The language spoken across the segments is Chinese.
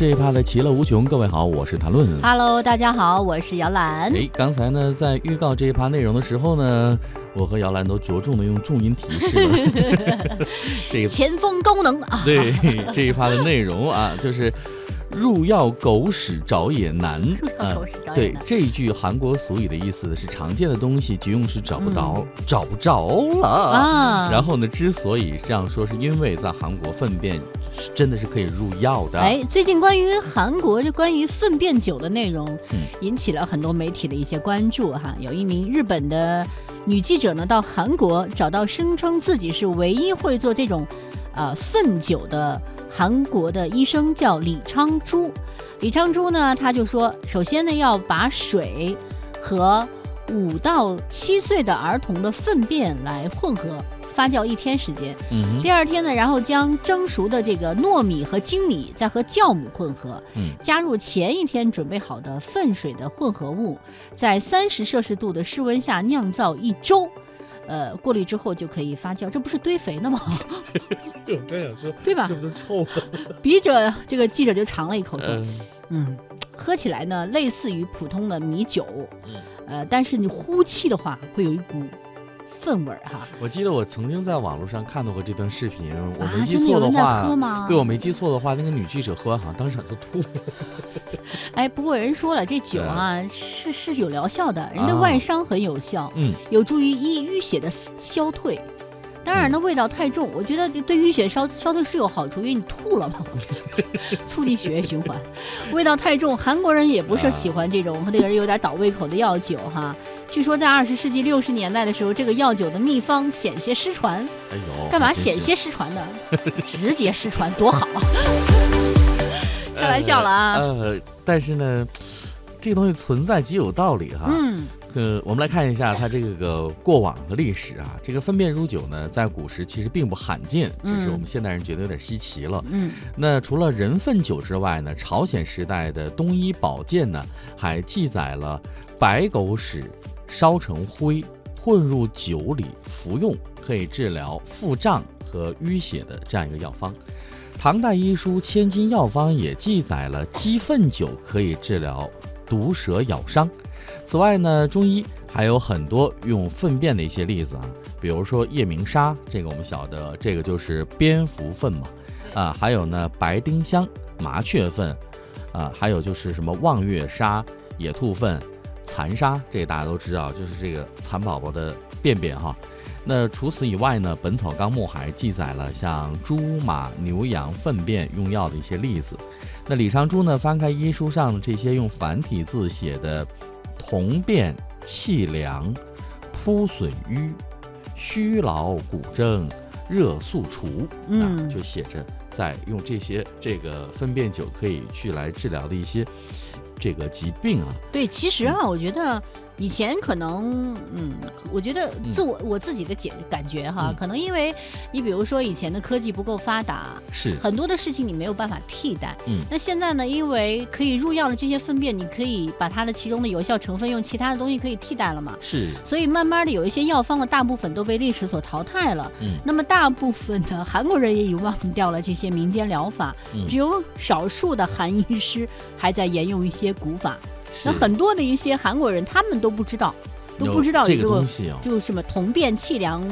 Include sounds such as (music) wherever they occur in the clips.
这一趴的其乐无穷。各位好，我是谭论。Hello，大家好，我是姚兰。哎，刚才呢，在预告这一趴内容的时候呢，我和姚兰都着重的用重音提示了 (laughs) 这个前锋高能啊！对这一趴的内容啊，就是入药狗屎找也难药狗屎找也对难这句韩国俗语的意思是常见的东西急用时找不到，找不着了啊然后呢，之所以这样说，是因为在韩国粪便是真的是可以入药的。哎，最近关于韩国就关于粪便酒的内容嗯，引起了很多媒体的一些关注哈。有一名日本的女记者呢，到韩国找到声称自己是唯一会做这种。呃，粪酒的韩国的医生叫李昌洙，李昌洙呢，他就说，首先呢，要把水和五到七岁的儿童的粪便来混合发酵一天时间，嗯，第二天呢，然后将蒸熟的这个糯米和精米再和酵母混合，嗯。加入前一天准备好的粪水的混合物，在三十摄氏度的室温下酿造一周。呃，过滤之后就可以发酵，这不是堆肥呢吗？(laughs) 我真想说，对吧？这不就臭吗？(laughs) 笔者这个记者就尝了一口说，嗯嗯，喝起来呢类似于普通的米酒，嗯呃，但是你呼气的话会有一股粪味儿哈。我记得我曾经在网络上看到过这段视频，我啊没记错的话，对我没记错的话，那个女记者喝完好像当场就吐了。(laughs) 哎，不过人说了，这酒啊是是有疗效的，人的啊外伤很有效，嗯，有助于医淤血的消退。当然呢，味道太重，我觉得这对淤血烧烧的是有好处，因为你吐了嘛，(laughs) 促进血液循环。味道太重，韩国人也不是喜欢这种那个人有点倒胃口的药酒哈。据说在二十世纪六十年代的时候，这个药酒的秘方险些失传。哎呦，干嘛险些失传呢？直接失传多好啊！(laughs) 开玩笑了啊。呃，但是呢，这个东西存在极有道理哈。嗯，呃，我们来看一下它这个过往的历史啊。这个粪便入酒呢，在古时其实并不罕见，只是嗯我们现代人觉得有点稀奇了。嗯那除了人粪酒之外呢，朝鲜时代的东医宝鉴呢，还记载了白狗屎烧成灰，混入酒里服用，可以治疗腹胀和淤血的这样一个药方。唐代医书《千金药方》也记载了鸡粪酒可以治疗毒蛇咬伤。此外呢，中医还有很多用粪便的一些例子啊，比如说夜明砂，这个我们晓得，这个就是蝙蝠粪嘛。啊，还有呢白丁香、麻雀粪，啊，还有就是什么望月砂、野兔粪、蚕沙，这个大家都知道，就是这个蚕宝宝的便便哈。那除此以外呢，《本草纲目》还记载了像猪、马、牛、羊粪便用药的一些例子。那李长珠呢，翻开医书上这些用繁体字写的“铜变气凉、扑损瘀、虚劳骨正、热速除”，啊，嗯就写着在用这些这个分辨酒可以去来治疗的一些这个疾病啊。对，其实啊，我觉得以前可能，嗯，我觉得嗯自我、我自己的解感觉哈，嗯可能因为你比如说以前的科技不够发达，是，很多的事情你没有办法替代。嗯那现在呢，因为可以入药的这些粪便，你可以把它的其中的有效成分用其他的东西可以替代了嘛。是，所以慢慢的有一些药方的大部分都被历史所淘汰了。嗯那么大部分的韩国人也遗忘掉了这些民间疗法，嗯只有少数的韩医师还在沿用一些古法。那很多的一些韩国人，他们都不知道，都不知道这个东西啊。就是什么铜变气凉、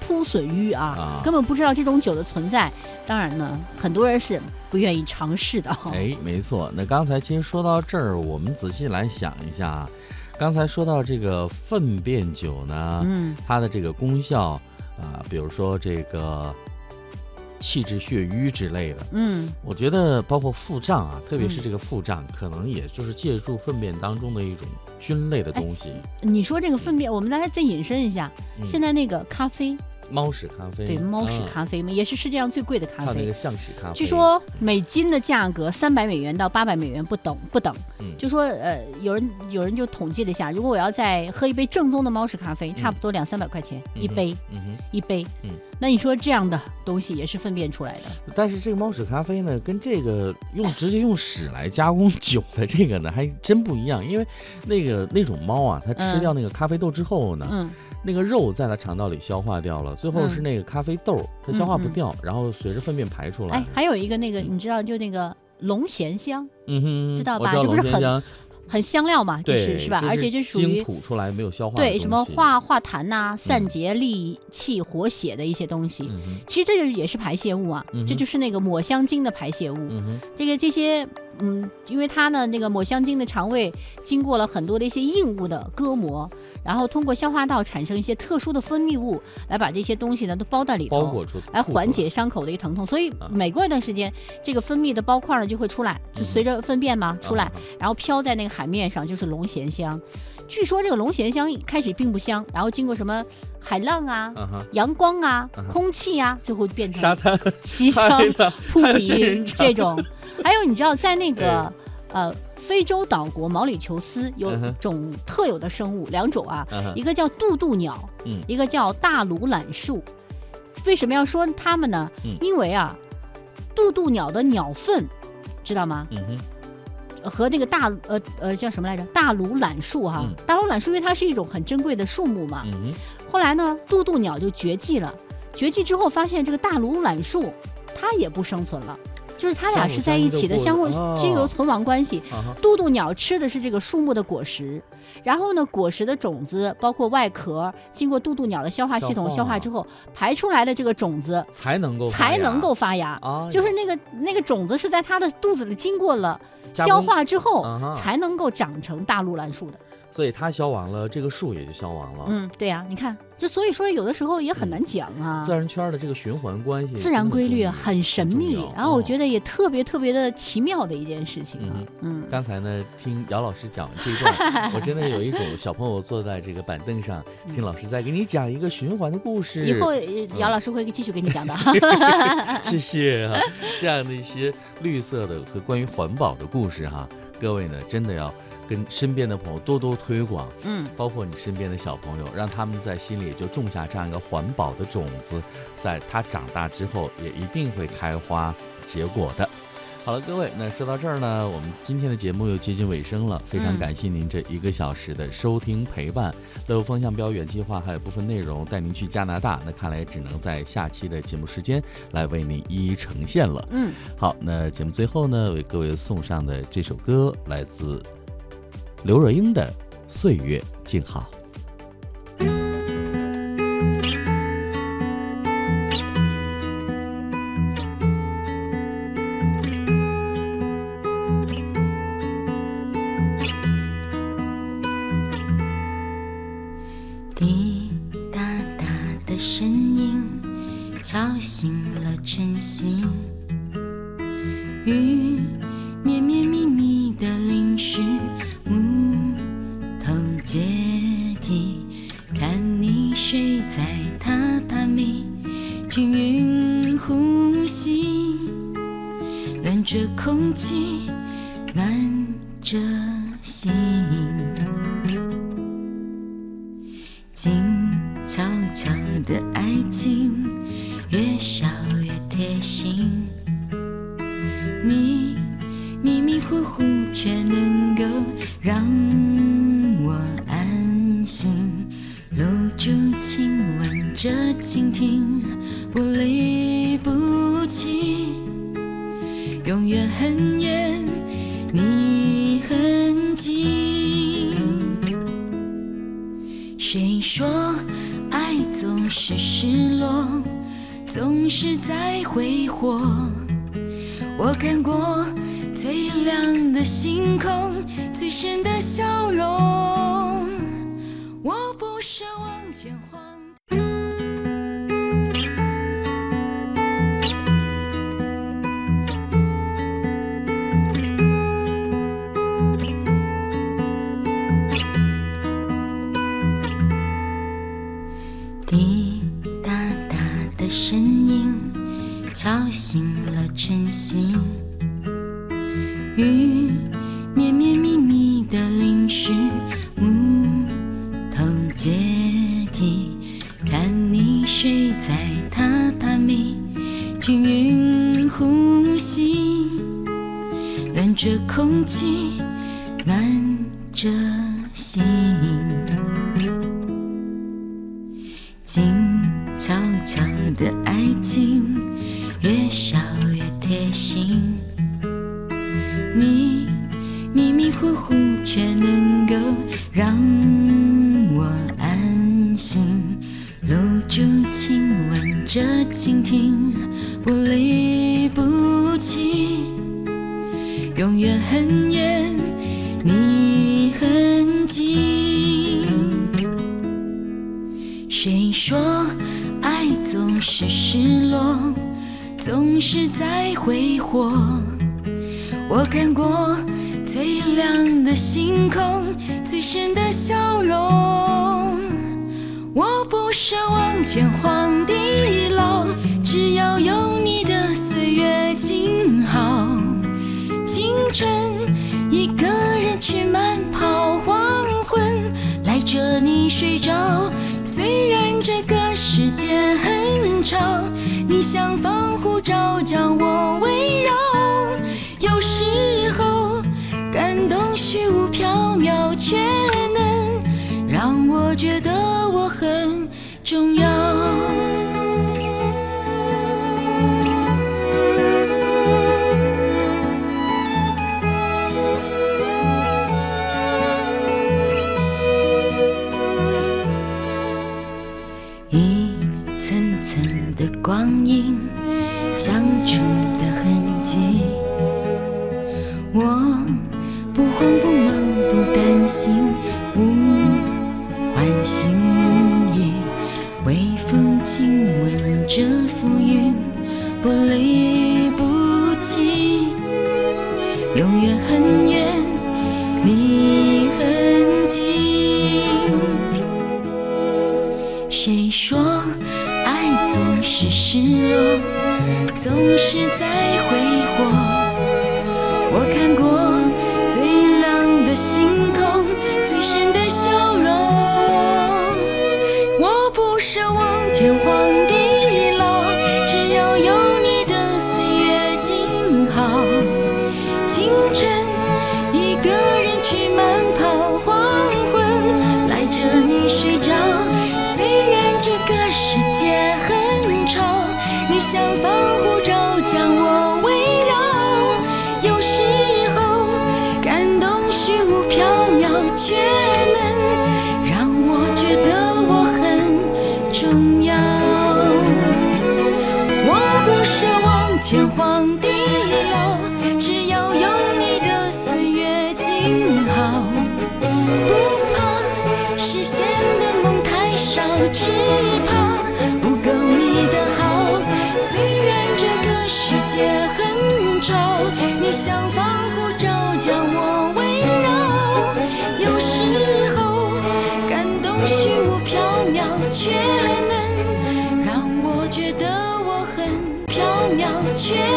扑损瘀啊，啊根本不知道这种酒的存在。当然呢，很多人是不愿意尝试的。(laughs) 哎，没错。那刚才其实说到这儿，我们仔细来想一下啊，刚才说到这个粪便酒呢，嗯它的这个功效啊、比如说这个气滞血瘀之类的，嗯。我觉得包括腹胀啊，特别是嗯。这个腹胀，可能也就是借助粪便当中的一种菌类的东西。你说这个粪便，我们来再引申一下，嗯。现在那个咖啡，猫屎咖啡，对，猫屎嗯咖啡嘛，也是世界上最贵的咖啡还有那个。象屎咖啡，据说每斤的价格三百美元到八百美元不等不等。嗯就说呃，有人有人就统计了一下，如果我要再喝一杯正宗的猫屎咖啡，差不多两三百块钱、一杯。一杯。嗯那你说这样的东西也是粪便出来的？但是这个猫屎咖啡呢，跟这个用直接用屎来加工酒的这个呢，还真不一样。因为那个那种猫啊，它吃嗯掉那个咖啡豆之后呢，嗯那个肉在它肠道里消化掉了，最后嗯。是那个咖啡豆它消化不掉，然后随着粪便排出来哎，。还有一个那个，你知道就那个龙涎香，嗯哼，知道吧？这不是很龙涎香很香料嘛，就，是是吧？而且这属于吐出来没有消化对什么，化化痰呐、散结利气、活血的一些东西。嗯，其实这个也是排泄物啊，嗯这就是那个抹香鲸的排泄物。嗯，这个这些，嗯，因为它呢，那个抹香鲸的肠胃经过了很多的一些硬物的割磨，然后通过消化道产生一些特殊的分泌物，来把这些东西呢都包在里头，包裹出来。缓解伤口的一个疼痛。所以啊每过一段时间，这个分泌的包块呢就会出来，就随着粪便嘛出来，啊然后飘在那个海面上，就是龙涎香。据说这个龙涎香一开始并不香，然后经过什么海浪啊、阳光啊空气啊，最后变成沙滩 (laughs) 奇香扑鼻这种。还有你知道，在那个哎呃非洲岛国毛里求斯有种特有的生物，两种啊，一个叫渡渡鸟，嗯一个叫大鲁榄树。为什么要说它们呢？嗯因为啊，渡渡鸟的鸟粪，知道吗？嗯哼，和那个大呃呃叫什么来着？大鲁榄树哈，嗯大鲁榄树因为它是一种很珍贵的树木嘛，嗯，后来呢，渡渡鸟就绝迹了。绝迹之后，发现这个大鲁榄树它也不生存了，就是它俩是在一起的，相互相互相依的过是有存亡关系。渡渡鸟吃的是这个树木的果实，然后呢，果实的种子包括外壳，经过渡渡鸟的消化系统消化之后，排出来的这个种子才能够发芽才能够发芽。啊，就是那个那个种子是在它的肚子里经过了消化之后啊，才能够长成大陆兰树的。所以它消亡了，这个树也就消亡了。嗯，对呀、你看，就所以说有的时候也很难讲啊。自然圈的这个循环关系，自然规律很神秘，然后我觉得。得也特别特别的奇妙的一件事情啊。嗯，刚才呢，听姚老师讲这一段，我真的有一种小朋友坐在这个板凳上，听老师在给你讲一个循环的故事。以后呃姚老师会继续给你讲的。(laughs) 谢谢啊，这样的一些绿色的和关于环保的故事哈、各位呢真的要跟身边的朋友多多推广，嗯，包括你身边的小朋友，让他们在心里就种下这样一个环保的种子，在他长大之后也一定会开花结果的。好了，各位，那说到这儿呢，我们今天的节目又接近尾声了，非常嗯感谢您这一个小时的收听陪伴。乐游风向标原计划还有部分内容带您去加拿大，那看来只能在下期的节目时间来为您一一呈现了。嗯，好，那节目最后呢，为各位送上的这首歌来自刘若英的《岁月静好》。敲醒了晨曦，雨绵绵密密的淋湿木头阶梯，看你睡在榻榻米，均匀呼吸，暖着空气，暖着心。静悄悄的爱情，安心。搂住亲吻着蜻蜓，不离不弃，永远很远，你很近。谁说爱总是失落，总是在挥霍？我看过最亮的星空，最深的笑容。我不奢望天荒。滴答答的声音敲醒了晨曦，雨绵绵密密的淋湿空气，暖着心。静悄悄的爱情，越少越贴心。你迷迷糊糊，却能够让我安心。露珠亲吻着蜻蜓，不离不弃，永远很远，你很近。谁说爱总是失落，总是在挥霍？我看过最亮的星空，最深的笑容。我不奢望天荒地老，只要有很吵，你像防护罩将我围绕。有时候感动虚无缥缈，却能让我觉得我很重要。心，不像防护罩将我围绕。有时候感动虚无缥缈，却能让我觉得我很重要。我不奢望天荒地老，只要有你的岁月静好。不怕实现的梦太少，却能。